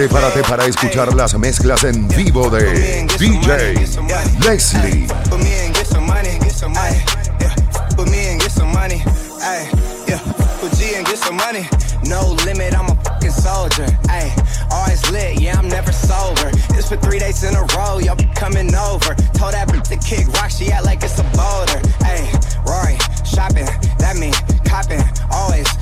Prepárate para escuchar las mezclas en vivo de DJ Leslie. No limit, I'm a fucking soldier. Ayy, always lit, yeah, I'm never sober. For three days in a row, y'all be coming over. Told that bitch to kick rock, she act like it's a boulder. Ayy, Rory, shopping, that mean copping, always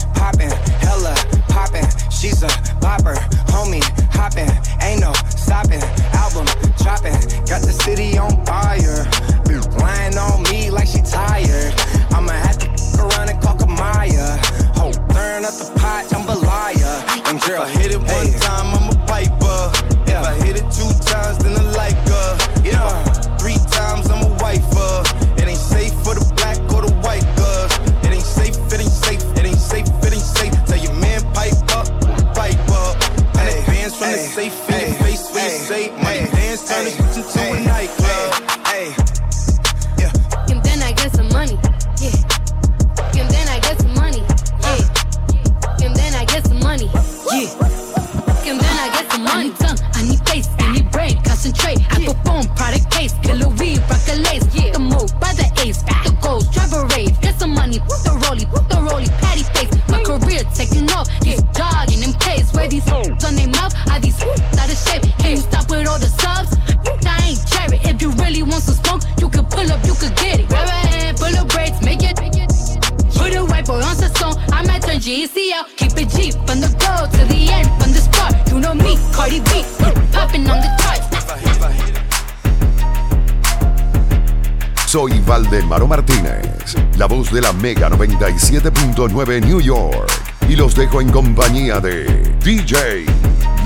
Soy Valdemaro Martínez, la voz de la Mega 97.9 New York. Y los dejo en compañía de DJ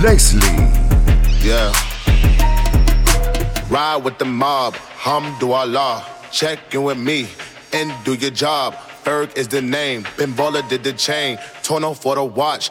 Leslie. Yeah. Ride with the mob, hamdulillah. Check in with me and do your job. Ferg is the name, Ben Baller did the chain. Tono for the watch,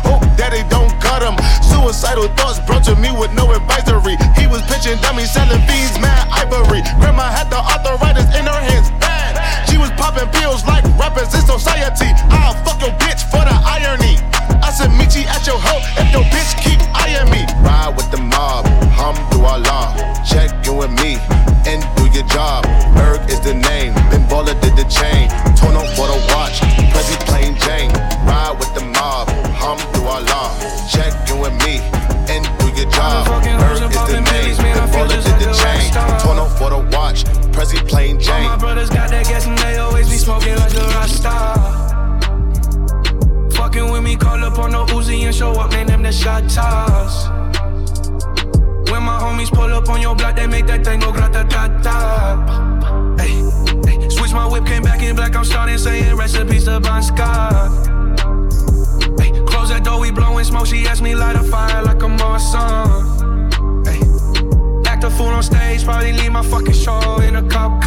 Suicidal thoughts brought to me with no advisory. He was pitching dummies, selling fiends, mad ivory. Grandma had the arthritis toss. When my homies pull up on your block, they make that thing go grata ta ta. Hey, hey, switch my whip, came back in black, I'm starting saying recipes to Bon Scott. Hey, close that door, we blowing smoke, she asked me light a fire like a Marsan. Hey, act a fool on stage, probably leave my fucking show in a cop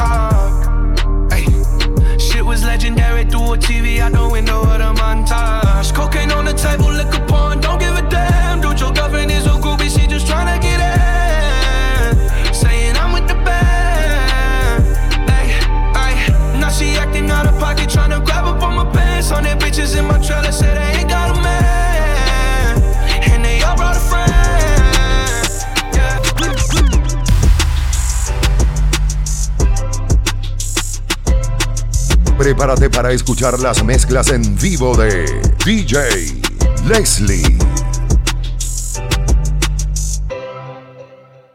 Prepárate para escuchar las mezclas en vivo de DJ Leslie.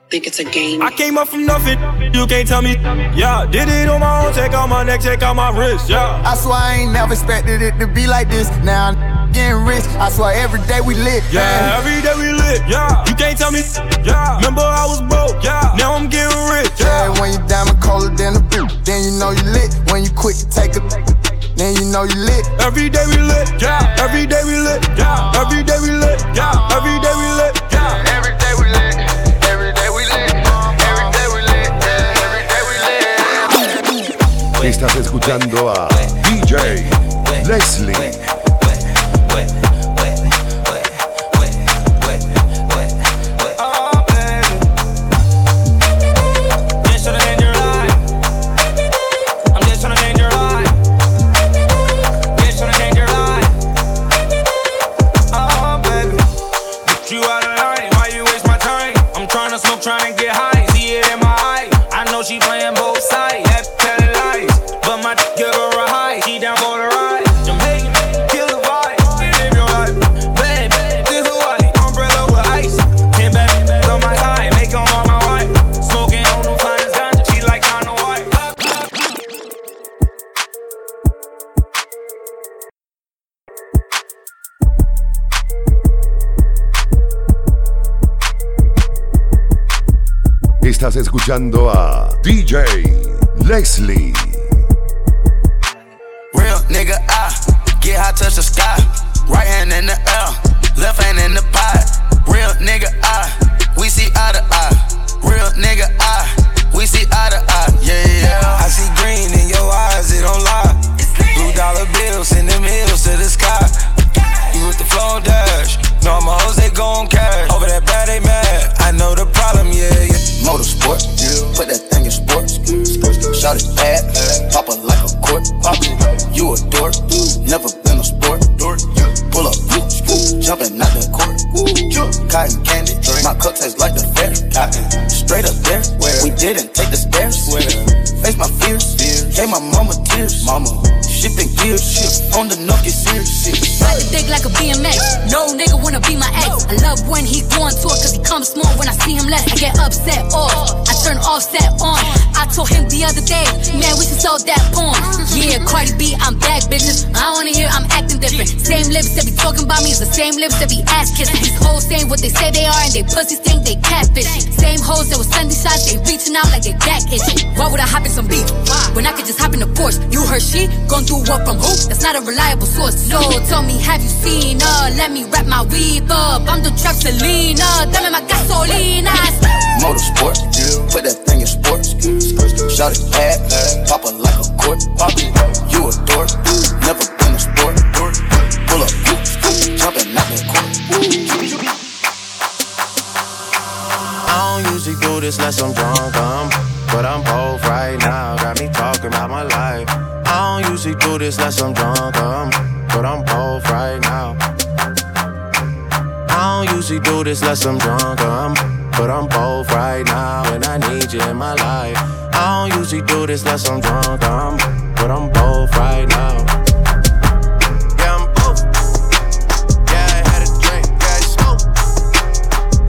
think it's a game. I came up from nothing, you can't tell me. Yeah, did it on my own, take out my neck, take out my wrist. Yeah. I swear I ain't never expected it to be like this. Now I'm getting rich. I swear every day we lit. Yeah, every day we lit. Yeah, you can't tell me. Yeah, remember I was broke. Yeah, now I'm getting when you diamond colder than a boot. Then you know you lit when you quick take a. Then you know you lit. Every day we lit, yeah. Every day we lit, yeah. Every day we lit, yeah. Every day we lit, yeah. Every day we lit. Estás escuchando a DJ Leslie. Escuchando a DJ Leslie. Real nigga, I get high, touch the sky. Right hand in the air, left hand in the cup tastes like the fair. Straight up there, Where? we didn't take the stairs. Where? Face my fears, gave my mama tears. Mama, shifting gears, shit on the knock, get shit. Ride the dick like a BMX. No nigga wanna be my ex. I love when he going to it cause he comes small when I see him less. I get upset off. I turn offset on. I told him the other day, man, we should sell that porn. Yeah, Cardi B, I'm Same lips that be talking about me is the same lips that be ass kissing. These hoes saying what they say they are and they pussies think they catfishing. Same hoes that was sending shots, they reaching out like they back itching. Why would I hop in some beef? When I could just hop in the Porsche. You heard she gon' do what from who? That's not a reliable source. So tell me, have you seen her? Let me wrap my weave up. I'm the trap Selena. Dame my gasolina. Motorsport, put that thing in sports. Shout it bad, pop a court. Unless I'm drunk, um, but I'm both right now, and I need you in my life. I don't usually do this unless I'm drunk, um, but I'm both right now. Yeah, I'm both. Yeah, I had a drink, yeah, I smoke.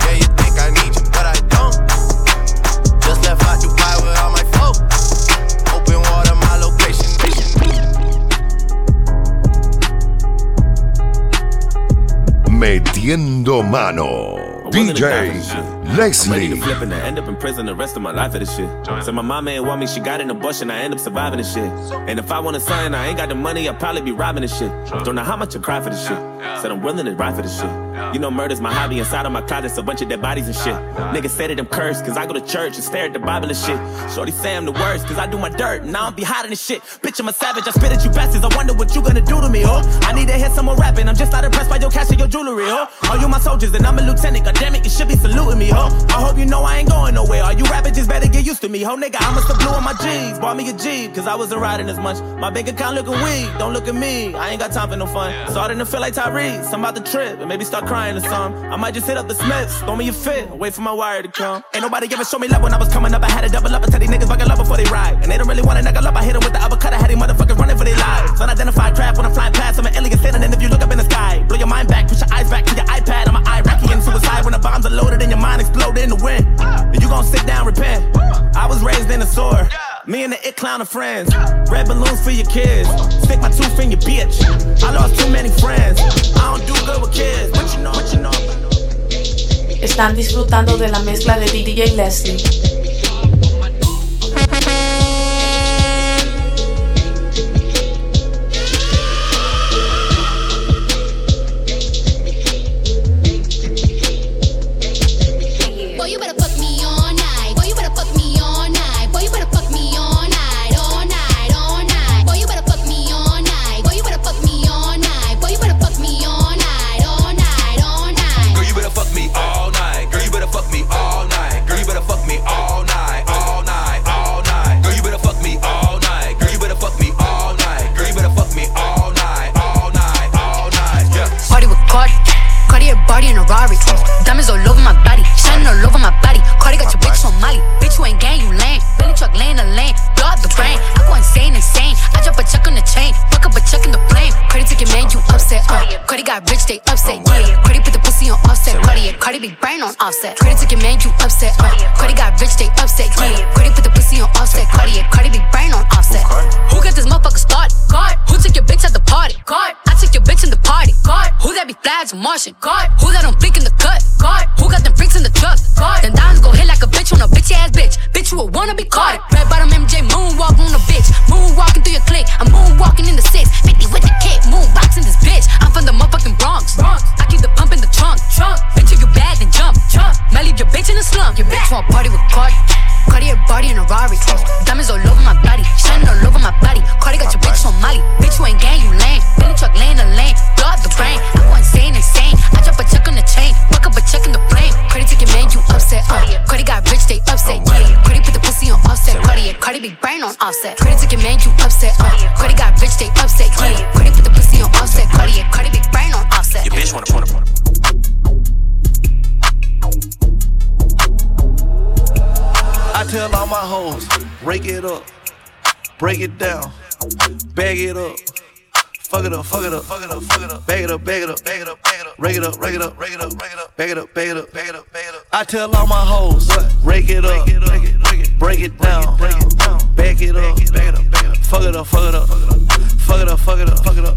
Yeah, you think I need you, but I don't. Just left out Dubai with all my folk. Open water, my location. Metiendo mano. DJ I'm ready to flip and I end up in prison the rest of my life for this shit. So my mama ain't want me, she got an abortion, I end up surviving this shit. And if I want a son, I ain't got the money, I'll probably be robbing this shit. Don't know how much I cry for this shit. Said I'm willing to ride for this shit. You know murder's my hobby, inside of my closet's a bunch of dead bodies and shit. Niggas say that I'm cursed, cause I go to church and stare at the Bible and shit. Shorty say I'm the worst, cause I do my dirt, and I don't be hiding this shit. Bitch, I'm a savage, I spit at you bastards, I wonder what you gonna do to me, oh. I need to hear some more rapping, I'm just not impressed by your cash and your jewelry, oh. All you my soldiers, and I'm a lieutenant, god damn it, you should be saluting me, ho. I hope you know I ain't going nowhere. Used to me, ho nigga. I must have blew on my jeans, bought me a Jeep, cause I wasn't riding as much. My bank account looking weak, don't look at me. I ain't got time for no fun. Starting to feel like Tyrese, I'm about to trip and maybe start crying or something. I might just hit up the Smiths, throw me a fit, wait for my wire to come. Ain't nobody ever show me love when I was coming up. I had to double up and tell these niggas buckle love before they ride. And they don't really want to knuckle up. I hit them with the uppercut. I had these motherfuckers running for their lives. Unidentified craft when I'm flying past. I'm an alien standing in if you look up in the sky. Blow your mind back, push your eyes back to your iPad. I'm an Iraqi in suicide when the bombs are loaded and your mind exploded in the wind. And you gon' sit down, repent. I was raised in a sword. Me and the it clown are friends. Red balloons for your kids. Stick my tooth in your bitch. I lost too many friends. I don't do good with kids. What you know, what you know. Están disfrutando de la mezcla de DJ Leslie. Audi and a Rari. Diamonds all over my body, shining all over my body. Cardi got your bitch on Molly. Bitch, you ain't gang, you lame. Billy truck laying the lane. Blow the brain. I go insane, insane. I drop a check on the chain. Fuck up a check in the plane. Cardi took your man, you upset. Uh. Cardi got rich, they upset. Yeah. Cardi put the pussy on offset. Cardi, Cardi big brain on offset. Cardi took your man, you upset. Uh. Cardi got rich, they upset. Yeah. Cardi put the pussy on offset. Cardi, Cardi big brain on offset. Who got this motherfucker start? God. Who took your bitch at the party? God. Flags Martian? God. Who that don't blink in the cut? God. Who got them freaks in the truck? God. Then diamonds go hit like a bitch on a bitch ass bitch. Bitch, you a wanna be caught. Offset. Cardi take your man, you upset. Uh. Cardi got rich, they upset. Yeah. Cardi put the pussy on offset. Cardi, yeah. Cardi big brain on offset. Your bitch wanna put up. I tell all my hoes, rake it up, break it down, bag it up. Fuck it up, fuck it up, fuck it up, fuck it up, bag it up, bag it up, bag it up, bag it up, rake it up, rake it up, rake it up, rake it up, bag it up, bag it up, bag it up, bag it up. I tell all my hoes, rake it up, break it down, bag it up, bag it up, fuck it up, fuck it up, fuck it up, fuck it up, fuck it up,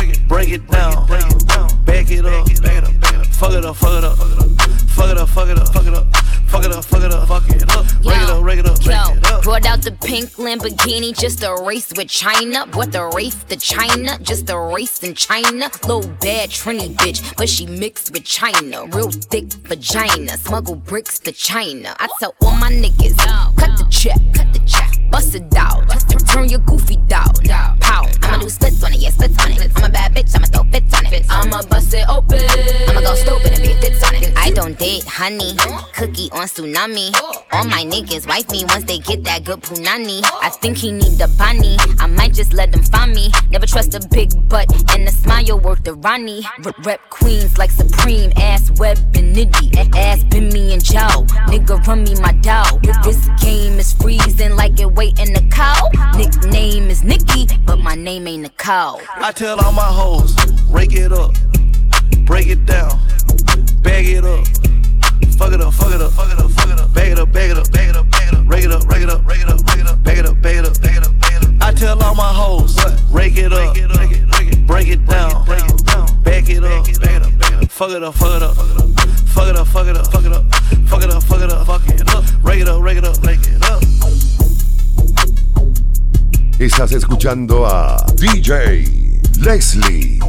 Break it down. Back it up. Fuck it up, fuck it up. Fuck it up, fuck it up, fuck it up. Fuck it up, fuck it up, fuck it up. Break it up, break it up, break it up. Brought out the pink Lamborghini just to race with China. What the race to China? Just a race in China. Little bad Trini bitch, but she mixed with China. Real thick vagina. Smuggle bricks to China. I tell all my niggas, cut the check, cut the check bust it out, turn your goofy down, pow. I'ma do splits on it, yeah, splits on it. I'm a bad bitch, I'ma throw fits on it. I'ma bust it open, I'ma go stupid and be fits on it. I don't date honey, cookie on tsunami. All my niggas wife me once they get that good punani. I think he need the bunny, I just let them find me. Never trust a big butt and a smile worth the Ronnie. Rep, queens like Supreme, ass web and nitty. Ass been me and Joe, nigga run me my dough. This game is freezing like it waiting the cow. Nickname is Nikki, but my name ain't Nicole. I tell all my hoes, rake it up, break it down, bag it up. Fuck it up, fuck it up, fuck it up, fuck it up, bag it up, bag it up, bag it up, bag it up, rake it up, rake it up, rake it up, bag it up, bag it up, it down, break it down, back it up, back it up, back it up. Fuck it up, fuck it up, fuck it up, fuck it up, fuck it up, fuck it up, fuck it up, fuck it up, break it up, break it up, break it up. Estás escuchando a DJ Leslie.